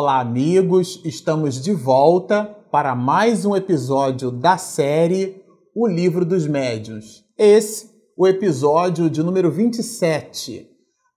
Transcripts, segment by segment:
Olá, amigos! Estamos de volta para mais um episódio da série O Livro dos Médiuns. Esse, o episódio de número 27.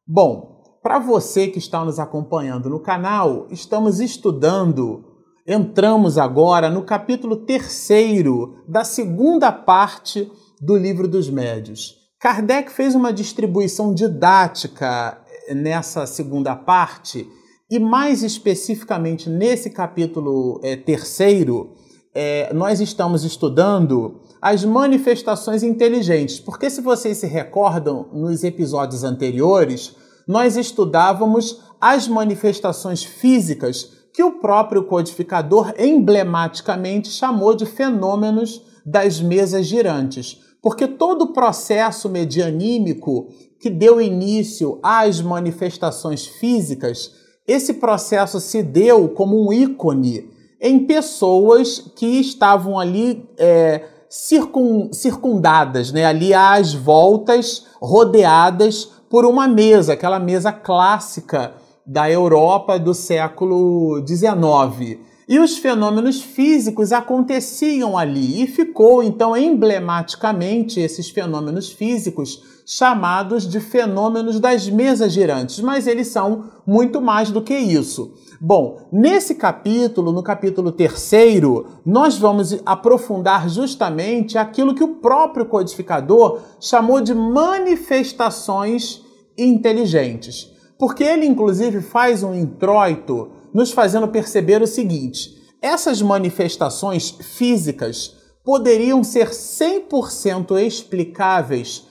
Bom, para você que está nos acompanhando no canal, estamos estudando, entramos agora no capítulo terceiro da segunda parte do Livro dos Médiuns. Kardec fez uma distribuição didática nessa segunda parte e mais especificamente nesse capítulo é, terceiro, é, nós estamos estudando as manifestações inteligentes, porque se vocês se recordam, nos episódios anteriores, nós estudávamos as manifestações físicas que o próprio codificador emblematicamente chamou de fenômenos das mesas girantes. Porque todo o processo medianímico que deu início às manifestações físicas esse processo se deu como um ícone em pessoas que estavam ali é, circun, circundadas, né, ali às voltas, rodeadas por uma mesa, aquela mesa clássica da Europa do século XIX. E os fenômenos físicos aconteciam ali e ficou então emblematicamente esses fenômenos físicos chamados de fenômenos das mesas girantes, mas eles são muito mais do que isso. Bom, nesse capítulo, no capítulo terceiro, nós vamos aprofundar justamente aquilo que o próprio codificador chamou de manifestações inteligentes. Porque ele, inclusive, faz um introito nos fazendo perceber o seguinte: essas manifestações físicas poderiam ser 100% explicáveis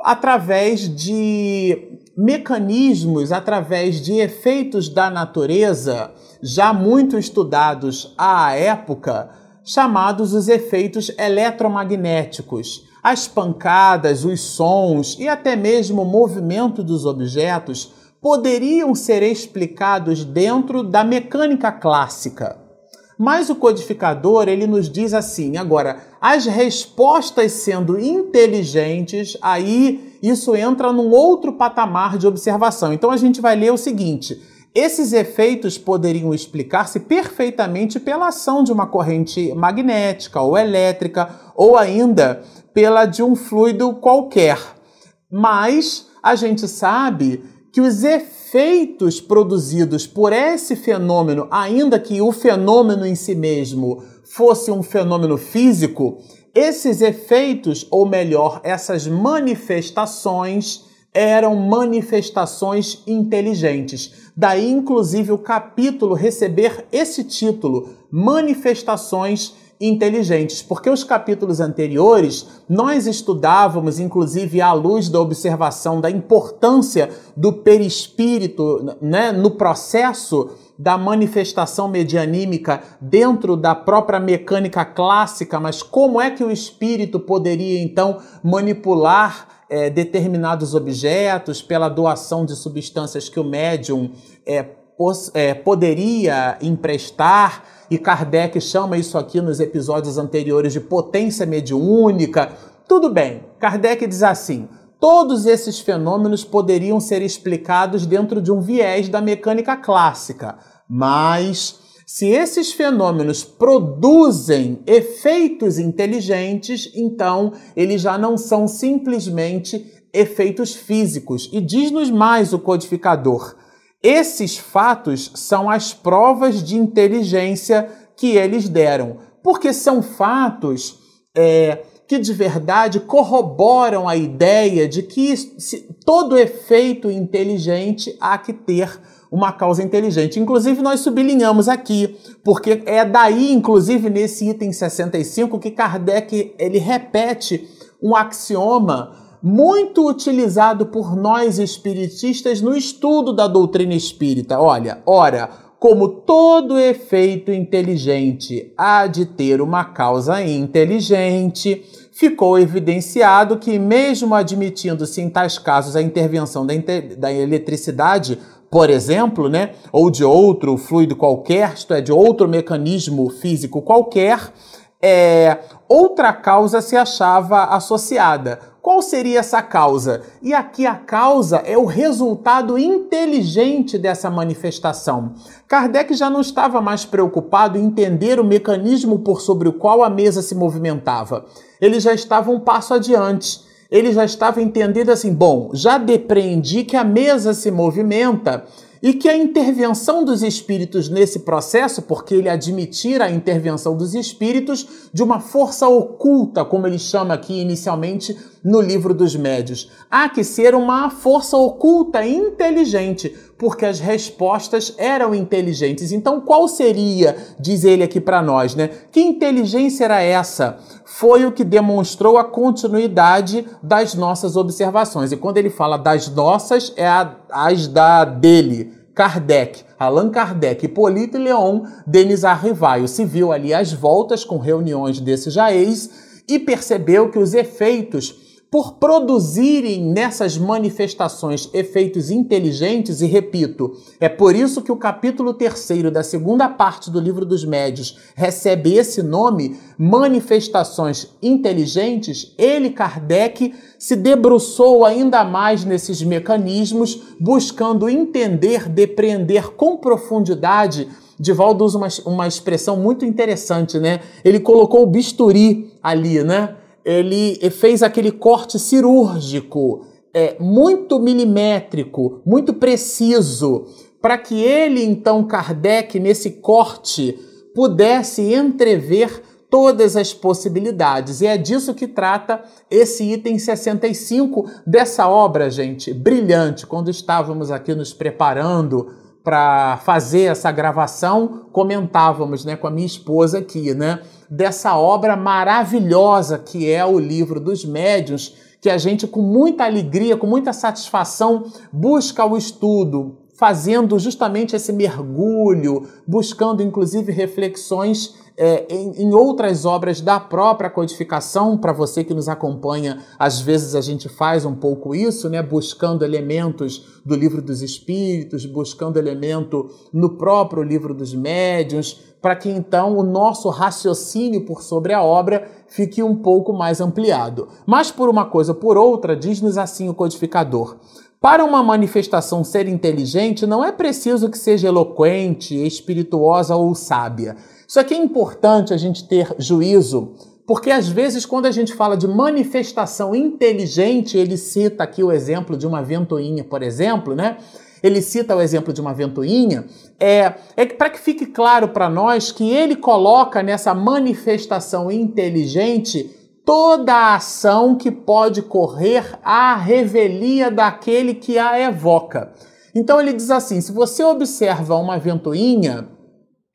através de mecanismos, através de efeitos da natureza já muito estudados à época, chamados os efeitos eletromagnéticos. As pancadas, os sons e até mesmo o movimento dos objetos poderiam ser explicados dentro da mecânica clássica. Mas o codificador, ele nos diz assim, agora, as respostas sendo inteligentes, aí isso entra num outro patamar de observação. Então a gente vai ler o seguinte: esses efeitos poderiam explicar-se perfeitamente pela ação de uma corrente magnética ou elétrica, ou ainda pela de um fluido qualquer. Mas a gente sabe que os efeitos produzidos por esse fenômeno, ainda que o fenômeno em si mesmo fosse um fenômeno físico, esses efeitos, ou melhor, essas manifestações, eram manifestações inteligentes. Daí, inclusive, o capítulo receber esse título: Manifestações Inteligentes inteligentes, porque os capítulos anteriores nós estudávamos, inclusive à luz da observação da importância do perispírito né, no processo da manifestação medianímica dentro da própria mecânica clássica, mas como é que o espírito poderia então manipular é, determinados objetos pela doação de substâncias que o médium é, é, poderia emprestar e Kardec chama isso aqui nos episódios anteriores de potência mediúnica. Tudo bem, Kardec diz assim: todos esses fenômenos poderiam ser explicados dentro de um viés da mecânica clássica, mas se esses fenômenos produzem efeitos inteligentes, então eles já não são simplesmente efeitos físicos. E diz-nos mais o codificador esses fatos são as provas de inteligência que eles deram, porque são fatos é, que de verdade corroboram a ideia de que todo efeito inteligente há que ter uma causa inteligente. Inclusive, nós sublinhamos aqui, porque é daí, inclusive, nesse item 65, que Kardec ele repete um axioma muito utilizado por nós espiritistas no estudo da doutrina espírita. Olha, ora, como todo efeito inteligente há de ter uma causa inteligente, ficou evidenciado que, mesmo admitindo-se em tais casos a intervenção da, da eletricidade, por exemplo, né, ou de outro fluido qualquer, isto é, de outro mecanismo físico qualquer, é, outra causa se achava associada Qual seria essa causa? E aqui a causa é o resultado inteligente dessa manifestação. Kardec já não estava mais preocupado em entender o mecanismo por sobre o qual a mesa se movimentava. Ele já estava um passo adiante. Ele já estava entendendo assim: bom, já depreendi que a mesa se movimenta e que a intervenção dos espíritos nesse processo, porque ele admitira a intervenção dos espíritos de uma força oculta, como ele chama aqui inicialmente no livro dos médios. Há que ser uma força oculta inteligente, porque as respostas eram inteligentes. Então, qual seria, diz ele aqui para nós, né? Que inteligência era essa? Foi o que demonstrou a continuidade das nossas observações. E quando ele fala das nossas, é a, as da dele. Kardec, Allan Kardec, Hipólito Leon, Denis Arrivaio. Se viu ali as voltas com reuniões desses jaez e percebeu que os efeitos por produzirem nessas manifestações efeitos inteligentes, e repito, é por isso que o capítulo terceiro da segunda parte do livro dos médios recebe esse nome, manifestações inteligentes, ele, Kardec, se debruçou ainda mais nesses mecanismos, buscando entender, depreender com profundidade Divaldo usa uma, uma expressão muito interessante, né? Ele colocou o bisturi ali, né? Ele fez aquele corte cirúrgico, é, muito milimétrico, muito preciso, para que ele, então, Kardec, nesse corte, pudesse entrever todas as possibilidades. E é disso que trata esse item 65 dessa obra, gente, brilhante. Quando estávamos aqui nos preparando para fazer essa gravação, comentávamos, né, com a minha esposa aqui, né, dessa obra maravilhosa que é o livro dos médiuns, que a gente com muita alegria, com muita satisfação busca o estudo, fazendo justamente esse mergulho, buscando inclusive reflexões é, em, em, outras obras da própria codificação, para você que nos acompanha, às vezes a gente faz um pouco isso, né? buscando elementos do livro dos espíritos, buscando elemento no próprio livro dos médiuns, para que então o nosso raciocínio por sobre a obra fique um pouco mais ampliado. Mas por uma coisa ou por outra, diz-nos assim o codificador. Para uma manifestação ser inteligente, não é preciso que seja eloquente, espirituosa ou sábia. Isso aqui é importante a gente ter juízo, porque às vezes, quando a gente fala de manifestação inteligente, ele cita aqui o exemplo de uma ventoinha, por exemplo, né? Ele cita o exemplo de uma ventoinha, é, é para que fique claro para nós que ele coloca nessa manifestação inteligente toda a ação que pode correr à revelia daquele que a evoca. Então ele diz assim: se você observa uma ventoinha,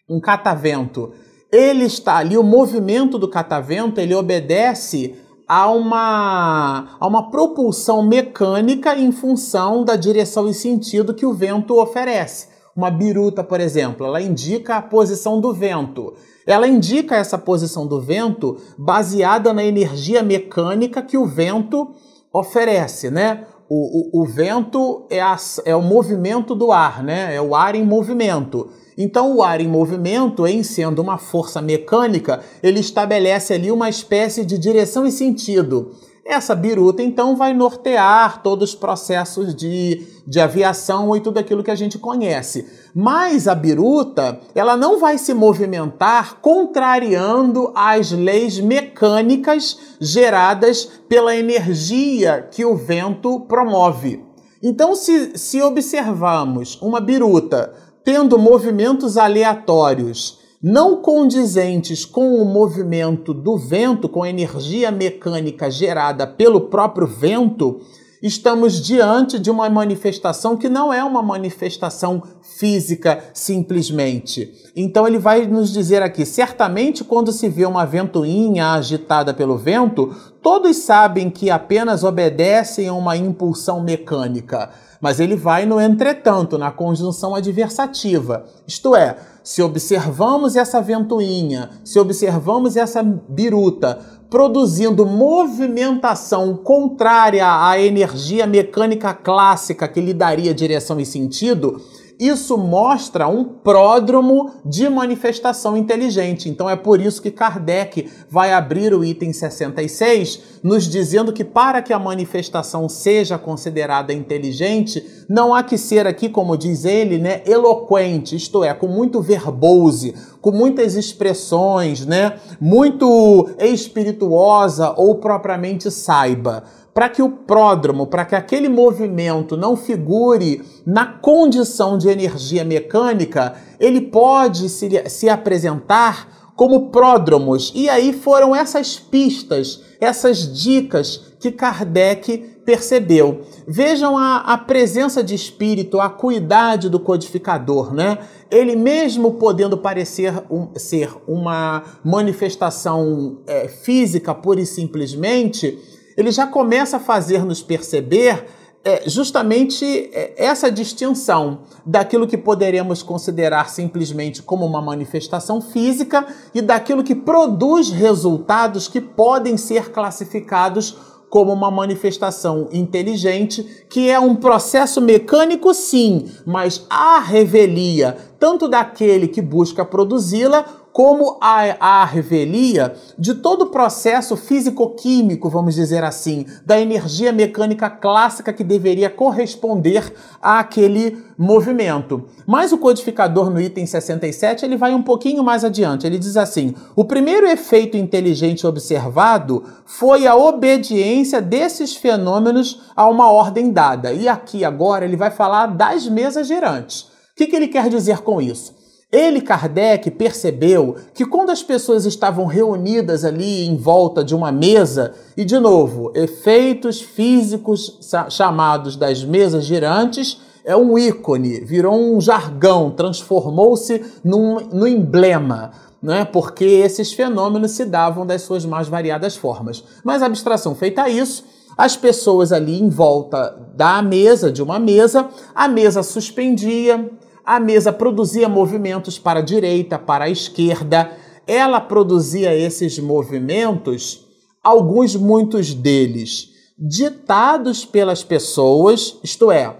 um catavento, ele está ali, o movimento do catavento, ele obedece a uma, a uma propulsão mecânica em função da direção e sentido que o vento oferece. Uma biruta, por exemplo, ela indica a posição do vento. Ela indica essa posição do vento baseada na energia mecânica que o vento oferece, né? O, o, o vento é, a, é o movimento do ar, né? É o ar em movimento. Então, o ar em movimento, em sendo uma força mecânica, ele estabelece ali uma espécie de direção e sentido. Essa biruta, então, vai nortear todos os processos de, de aviação e tudo aquilo que a gente conhece. Mas a biruta, ela não vai se movimentar contrariando as leis mecânicas geradas pela energia que o vento promove. Então, se, se observarmos uma biruta tendo movimentos aleatórios não condizentes com o movimento do vento, com a energia mecânica gerada pelo próprio vento, estamos diante de uma manifestação que não é uma manifestação física simplesmente. Então ele vai nos dizer aqui: certamente, quando se vê uma ventoinha agitada pelo vento, todos sabem que apenas obedecem a uma impulsão mecânica mas ele vai no entretanto, na conjunção adversativa. Isto é, se observamos essa ventoinha, se observamos essa biruta produzindo movimentação contrária à energia mecânica clássica que lhe daria direção e sentido, isso mostra um pródromo de manifestação inteligente. Então é por isso que Kardec vai abrir o item 66, nos dizendo que para que a manifestação seja considerada inteligente, não há que ser aqui, como diz ele, né, eloquente, isto é, com muito verbose, com muitas expressões, né, muito espirituosa ou propriamente saiba para que o pródromo, para que aquele movimento não figure na condição de energia mecânica, ele pode se, se apresentar como pródromos. E aí foram essas pistas, essas dicas que Kardec percebeu. Vejam a, a presença de espírito, a cuidade do codificador, né? Ele mesmo podendo parecer um, ser uma manifestação é, física pura e simplesmente, ele já começa a fazer-nos perceber é, justamente é, essa distinção daquilo que poderemos considerar simplesmente como uma manifestação física e daquilo que produz resultados que podem ser classificados como uma manifestação inteligente, que é um processo mecânico, sim, mas a revelia tanto daquele que busca produzi-la como a, a revelia de todo o processo físico-químico, vamos dizer assim, da energia mecânica clássica que deveria corresponder àquele movimento. Mas o codificador no item 67 ele vai um pouquinho mais adiante. Ele diz assim: o primeiro efeito inteligente observado foi a obediência desses fenômenos a uma ordem dada. E aqui agora ele vai falar das mesas girantes. O que, que ele quer dizer com isso? Ele, Kardec, percebeu que quando as pessoas estavam reunidas ali em volta de uma mesa, e de novo, efeitos físicos chamados das mesas girantes, é um ícone, virou um jargão, transformou-se num, num emblema. Né? Porque esses fenômenos se davam das suas mais variadas formas. Mas a abstração feita isso, as pessoas ali em volta da mesa, de uma mesa, a mesa suspendia, a mesa produzia movimentos para a direita, para a esquerda. Ela produzia esses movimentos, alguns, muitos deles, ditados pelas pessoas, isto é,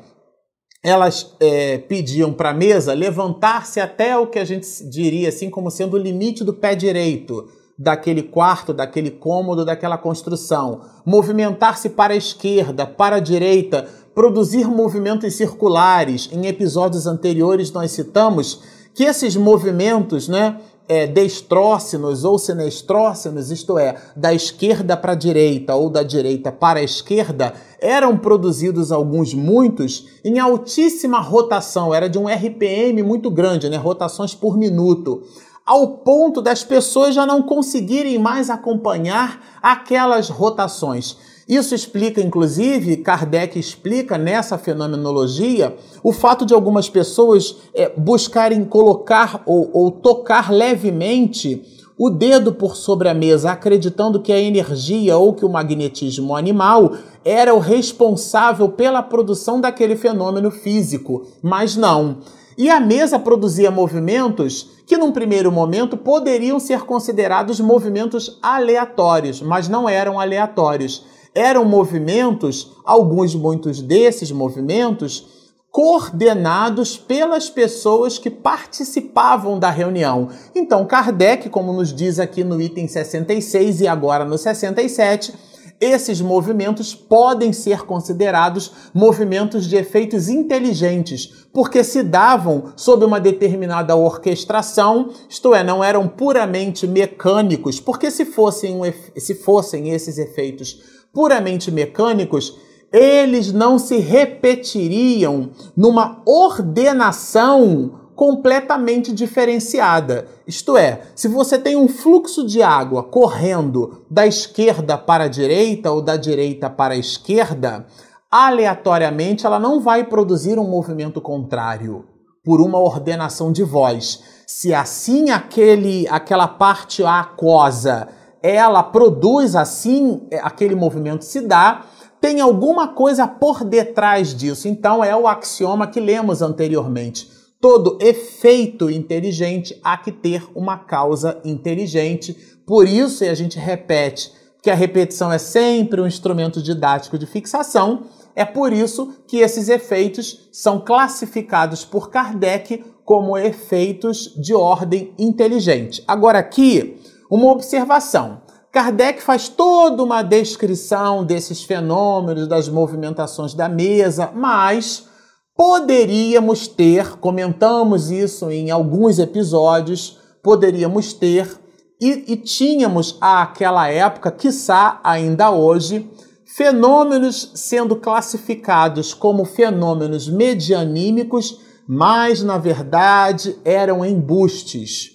elas é, pediam para a mesa levantar-se até o que a gente diria assim como sendo o limite do pé direito daquele quarto, daquele cômodo, daquela construção, movimentar-se para a esquerda, para a direita, produzir movimentos circulares. Em episódios anteriores nós citamos que esses movimentos, né, é, destrócinos ou sinestrócinos, isto é, da esquerda para a direita ou da direita para a esquerda, eram produzidos alguns, muitos, em altíssima rotação, era de um RPM muito grande, né, rotações por minuto, ao ponto das pessoas já não conseguirem mais acompanhar aquelas rotações. Isso explica, inclusive, Kardec explica nessa fenomenologia o fato de algumas pessoas é, buscarem colocar ou, ou tocar levemente o dedo por sobre a mesa, acreditando que a energia ou que o magnetismo animal era o responsável pela produção daquele fenômeno físico, mas não. E a mesa produzia movimentos que, num primeiro momento, poderiam ser considerados movimentos aleatórios, mas não eram aleatórios eram movimentos, alguns, muitos desses movimentos, coordenados pelas pessoas que participavam da reunião. Então, Kardec, como nos diz aqui no item 66 e agora no 67, esses movimentos podem ser considerados movimentos de efeitos inteligentes, porque se davam sob uma determinada orquestração, isto é, não eram puramente mecânicos, porque se fossem, se fossem esses efeitos puramente mecânicos, eles não se repetiriam numa ordenação completamente diferenciada. Isto é, se você tem um fluxo de água correndo da esquerda para a direita ou da direita para a esquerda, aleatoriamente ela não vai produzir um movimento contrário por uma ordenação de voz. Se assim aquele aquela parte aquosa ela produz assim, é, aquele movimento se dá, tem alguma coisa por detrás disso. Então é o axioma que lemos anteriormente. Todo efeito inteligente há que ter uma causa inteligente. Por isso, e a gente repete que a repetição é sempre um instrumento didático de fixação, É por isso que esses efeitos são classificados por Kardec como efeitos de ordem inteligente. Agora, aqui, uma observação. Kardec faz toda uma descrição desses fenômenos, das movimentações da mesa, mas poderíamos ter, comentamos isso em alguns episódios, poderíamos ter e, e tínhamos àquela época, quiçá ainda hoje, fenômenos sendo classificados como fenômenos medianímicos, mas na verdade eram embustes,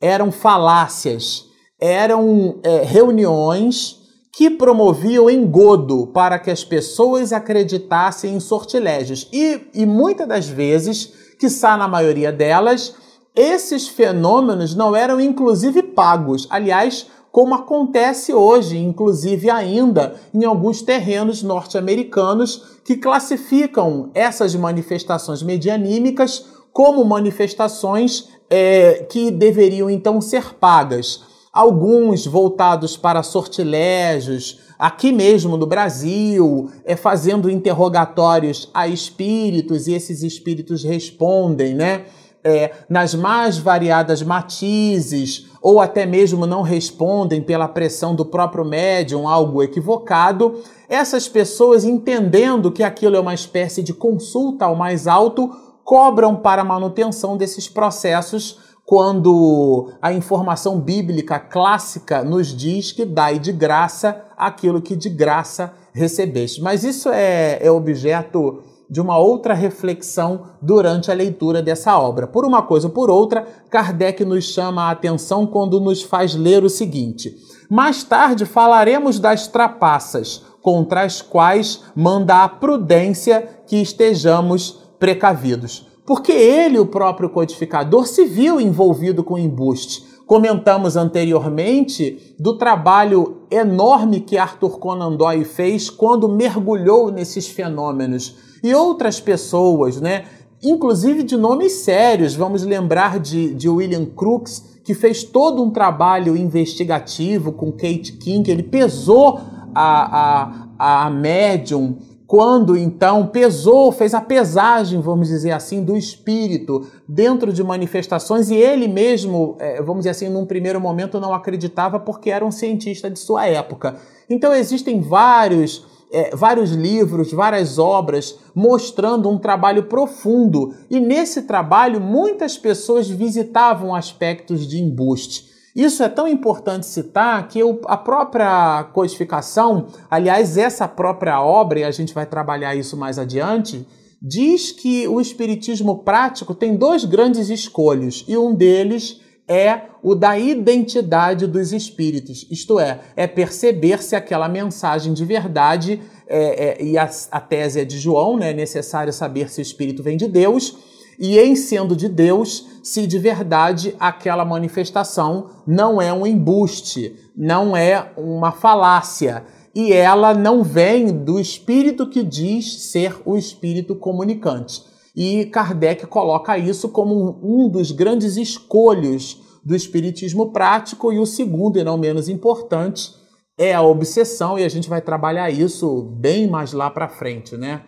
eram falácias eram é, reuniões que promoviam engodo para que as pessoas acreditassem em sortilégios. E, e muitas das vezes, que está na maioria delas, esses fenômenos não eram inclusive pagos. Aliás, como acontece hoje, inclusive ainda em alguns terrenos norte-americanos que classificam essas manifestações medianímicas como manifestações é, que deveriam então ser pagas alguns voltados para sortilégios, aqui mesmo no Brasil, é, fazendo interrogatórios a espíritos e esses espíritos respondem, né? É, nas mais variadas matizes, ou até mesmo não respondem pela pressão do próprio médium, algo equivocado, essas pessoas, entendendo que aquilo é uma espécie de consulta ao mais alto, cobram para a manutenção desses processos quando a informação bíblica clássica nos diz que dai de graça aquilo que de graça recebeste. Mas isso é, é objeto de uma outra reflexão durante a leitura dessa obra. Por uma coisa ou por outra, Kardec nos chama a atenção quando nos faz ler o seguinte: mais tarde falaremos das trapaças, contra as quais manda a prudência que estejamos precavidos porque ele, o próprio codificador, se viu envolvido com embuste. Comentamos anteriormente do trabalho enorme que Arthur Conan Doyle fez quando mergulhou nesses fenômenos. E outras pessoas, né, inclusive de nomes sérios, vamos lembrar de, de William Crookes, que fez todo um trabalho investigativo com Kate King, ele pesou a, a, a médium quando então pesou, fez a pesagem, vamos dizer assim, do espírito dentro de manifestações e ele mesmo, é, vamos dizer assim, num primeiro momento não acreditava porque era um cientista de sua época. Então existem vários, é, vários livros, várias obras mostrando um trabalho profundo e nesse trabalho muitas pessoas visitavam aspectos de embuste. Isso é tão importante citar que a própria codificação, aliás, essa própria obra, e a gente vai trabalhar isso mais adiante, diz que o espiritismo prático tem dois grandes escolhos, e um deles é o da identidade dos espíritos, isto é, é perceber se aquela mensagem de verdade, é, é, e a, a tese é de João, né, é necessário saber se o espírito vem de Deus, e em sendo de Deus, se de verdade aquela manifestação não é um embuste, não é uma falácia, e ela não vem do espírito que diz ser o espírito comunicante. E Kardec coloca isso como um dos grandes escolhos do espiritismo prático, e o segundo, e não menos importante, é a obsessão, e a gente vai trabalhar isso bem mais lá para frente, né?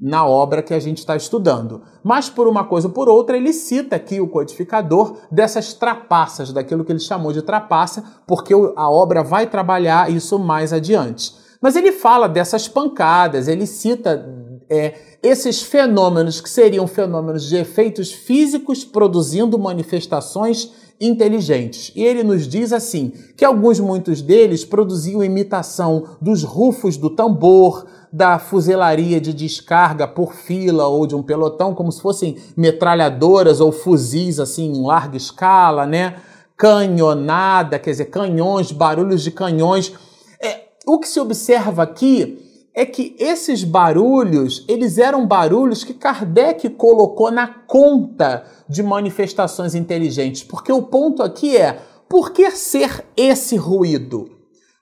Na obra que a gente está estudando. Mas por uma coisa ou por outra, ele cita aqui o codificador dessas trapaças, daquilo que ele chamou de trapaça, porque a obra vai trabalhar isso mais adiante. Mas ele fala dessas pancadas, ele cita é, esses fenômenos que seriam fenômenos de efeitos físicos produzindo manifestações inteligentes. E ele nos diz assim que alguns muitos deles produziam imitação dos rufos do tambor, da fuzelaria de descarga por fila ou de um pelotão, como se fossem metralhadoras ou fuzis assim em larga escala, né? Canhonada, quer dizer, canhões, barulhos de canhões. É, o que se observa aqui é que esses barulhos, eles eram barulhos que Kardec colocou na conta de manifestações inteligentes, porque o ponto aqui é, por que ser esse ruído?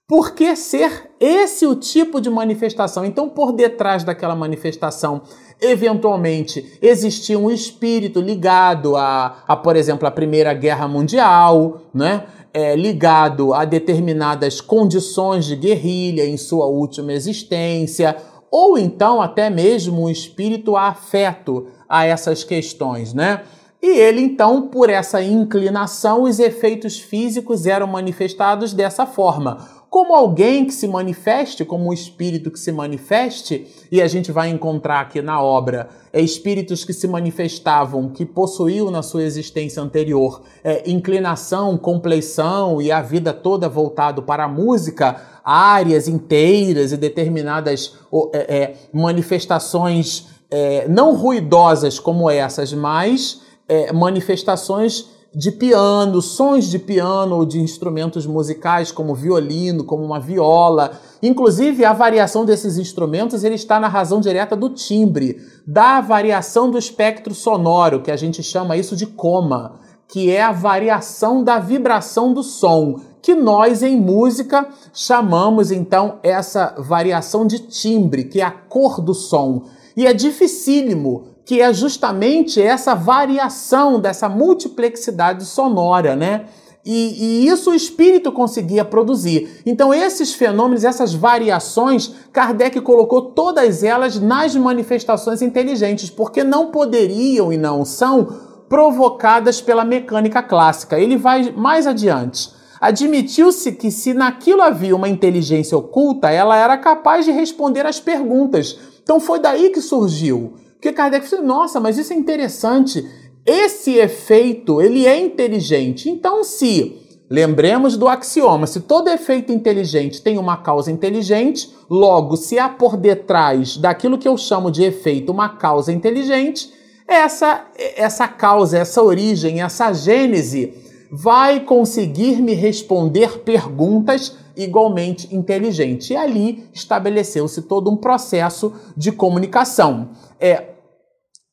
Por que ser esse o tipo de manifestação? Então, por detrás daquela manifestação, eventualmente existia um espírito ligado a, a por exemplo, a Primeira Guerra Mundial, né? É, ligado a determinadas condições de guerrilha em sua última existência, ou então até mesmo um espírito afeto a essas questões, né? E ele, então, por essa inclinação, os efeitos físicos eram manifestados dessa forma. Como alguém que se manifeste, como um espírito que se manifeste, e a gente vai encontrar aqui na obra é, espíritos que se manifestavam, que possuíam na sua existência anterior é, inclinação, compleição e a vida toda voltado para a música, áreas inteiras e determinadas é, é, manifestações é, não ruidosas como essas, mas é, manifestações de piano, sons de piano ou de instrumentos musicais como violino, como uma viola. Inclusive, a variação desses instrumentos ele está na razão direta do timbre, da variação do espectro sonoro, que a gente chama isso de coma, que é a variação da vibração do som, que nós em música chamamos então essa variação de timbre, que é a cor do som. E é dificílimo que é justamente essa variação dessa multiplexidade sonora, né? E, e, isso o espírito conseguia produzir. Então, esses fenômenos, essas variações, Kardec colocou todas elas nas manifestações inteligentes, porque não poderiam e não são provocadas pela mecânica clássica. Ele vai mais adiante. Admitiu-se que, se naquilo havia uma inteligência oculta, ela era capaz de responder às perguntas. Então, foi daí que surgiu. Porque Kardec falou, nossa, mas isso é interessante. Esse efeito, ele é inteligente. Então, se lembremos do axioma, se todo efeito inteligente tem uma causa inteligente, logo, se há por detrás daquilo que eu chamo de efeito uma causa inteligente, essa essa causa, essa origem, essa gênese vai conseguir me responder perguntas igualmente inteligentes. E ali estabeleceu-se todo um processo de comunicação. É,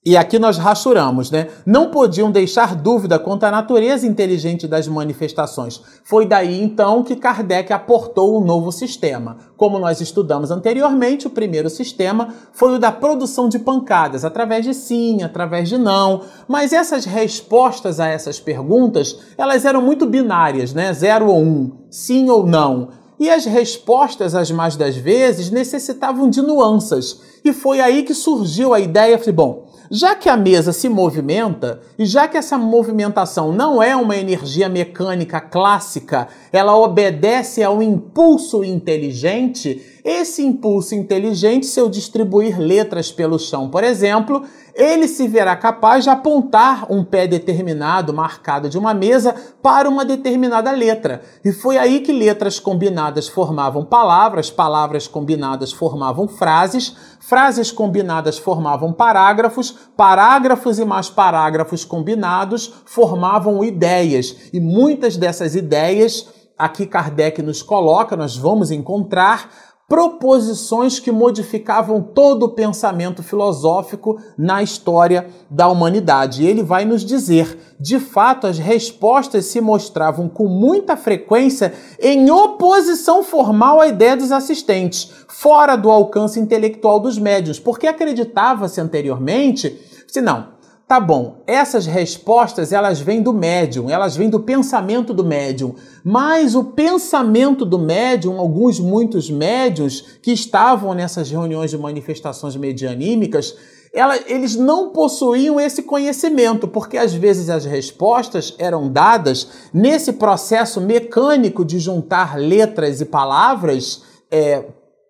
e aqui nós rachuramos, né? Não podiam deixar dúvida quanto à natureza inteligente das manifestações. Foi daí então que Kardec aportou um novo sistema. Como nós estudamos anteriormente, o primeiro sistema foi o da produção de pancadas, através de sim, através de não. Mas essas respostas a essas perguntas, elas eram muito binárias, né? Zero ou um, sim ou não. E as respostas, as mais das vezes, necessitavam de nuances. E foi aí que surgiu a ideia, falei, bom, já que a mesa se movimenta e já que essa movimentação não é uma energia mecânica clássica, ela obedece a um impulso inteligente, esse impulso inteligente, se eu distribuir letras pelo chão, por exemplo, ele se verá capaz de apontar um pé determinado, marcado de uma mesa, para uma determinada letra. E foi aí que letras combinadas formavam palavras, palavras combinadas formavam frases, frases combinadas formavam parágrafos, parágrafos e mais parágrafos combinados formavam ideias. E muitas dessas ideias aqui Kardec nos coloca, nós vamos encontrar proposições que modificavam todo o pensamento filosófico na história da humanidade. E ele vai nos dizer, de fato, as respostas se mostravam com muita frequência em oposição formal à ideia dos assistentes, fora do alcance intelectual dos médios, porque acreditava-se anteriormente, se não, Tá bom, essas respostas elas vêm do médium, elas vêm do pensamento do médium, mas o pensamento do médium, alguns muitos médiums que estavam nessas reuniões de manifestações medianímicas, ela, eles não possuíam esse conhecimento, porque às vezes as respostas eram dadas nesse processo mecânico de juntar letras e palavras, é,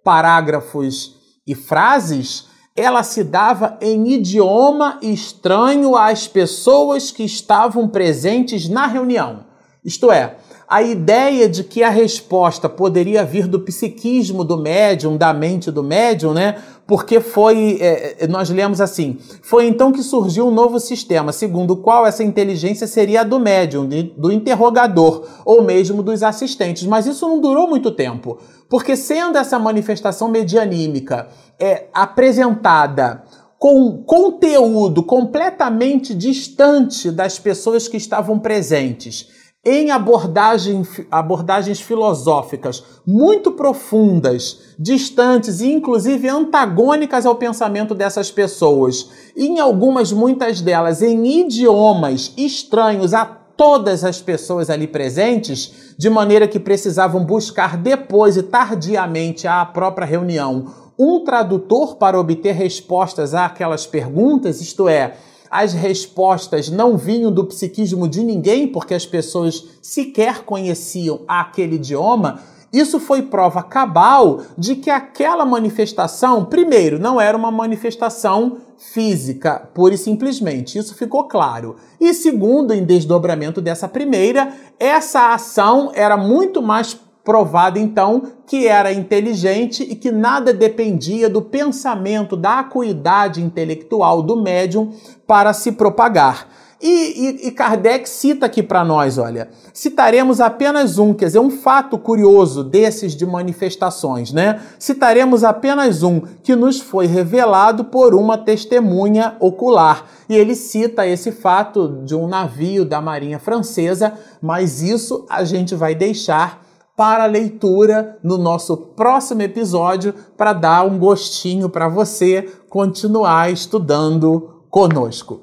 parágrafos e frases ela se dava em idioma estranho às pessoas que estavam presentes na reunião. Isto é, a ideia de que a resposta poderia vir do psiquismo do médium, da mente do médium, né? Porque foi, é, é, nós lemos assim, foi então que surgiu um novo sistema, segundo o qual essa inteligência seria a do médium, do interrogador, ou mesmo dos assistentes. Mas isso não durou muito tempo, porque sendo essa manifestação medianímica é, apresentada com conteúdo completamente distante das pessoas que estavam presentes, em abordagem, abordagens filosóficas muito profundas, distantes e inclusive antagônicas ao pensamento dessas pessoas, em algumas, muitas delas, em idiomas estranhos a todas as pessoas ali presentes, de maneira que precisavam buscar depois e tardiamente à própria reunião. Um tradutor para obter respostas àquelas perguntas, isto é, as respostas não vinham do psiquismo de ninguém, porque as pessoas sequer conheciam aquele idioma. Isso foi prova cabal de que aquela manifestação, primeiro, não era uma manifestação física, pura e simplesmente. Isso ficou claro. E segundo, em desdobramento dessa primeira, essa ação era muito mais provado então que era inteligente e que nada dependia do pensamento, da acuidade intelectual do médium para se propagar. E, e, e Kardec cita aqui para nós, olha, citaremos apenas um, quer dizer, um fato curioso desses de manifestações, né? Citaremos apenas um que nos foi revelado por uma testemunha ocular. E ele cita esse fato de um navio da Marinha Francesa, mas isso a gente vai deixar para leitura no nosso próximo episódio para dar um gostinho para você continuar estudando conosco.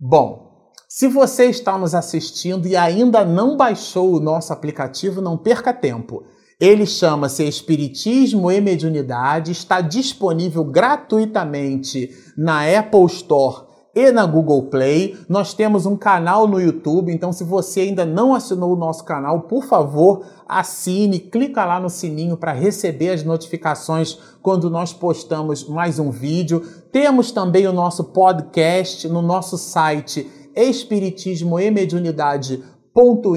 Bom, se você está nos assistindo e ainda não baixou o nosso aplicativo, não perca tempo. Ele chama-se Espiritismo e Mediunidade, está disponível gratuitamente na Apple Store e na Google Play. Nós temos um canal no YouTube, então se você ainda não assinou o nosso canal, por favor, assine, clica lá no sininho para receber as notificações quando nós postamos mais um vídeo. Temos também o nosso podcast no nosso site espiritismo e mediunidade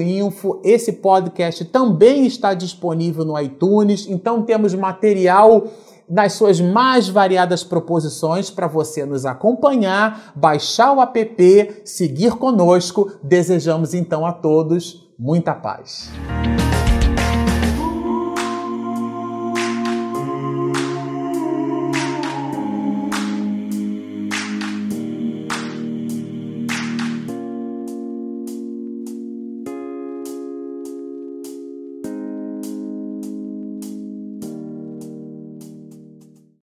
Info. Esse podcast também está disponível no iTunes, então temos material nas suas mais variadas proposições para você nos acompanhar, baixar o app, seguir conosco. Desejamos então a todos muita paz.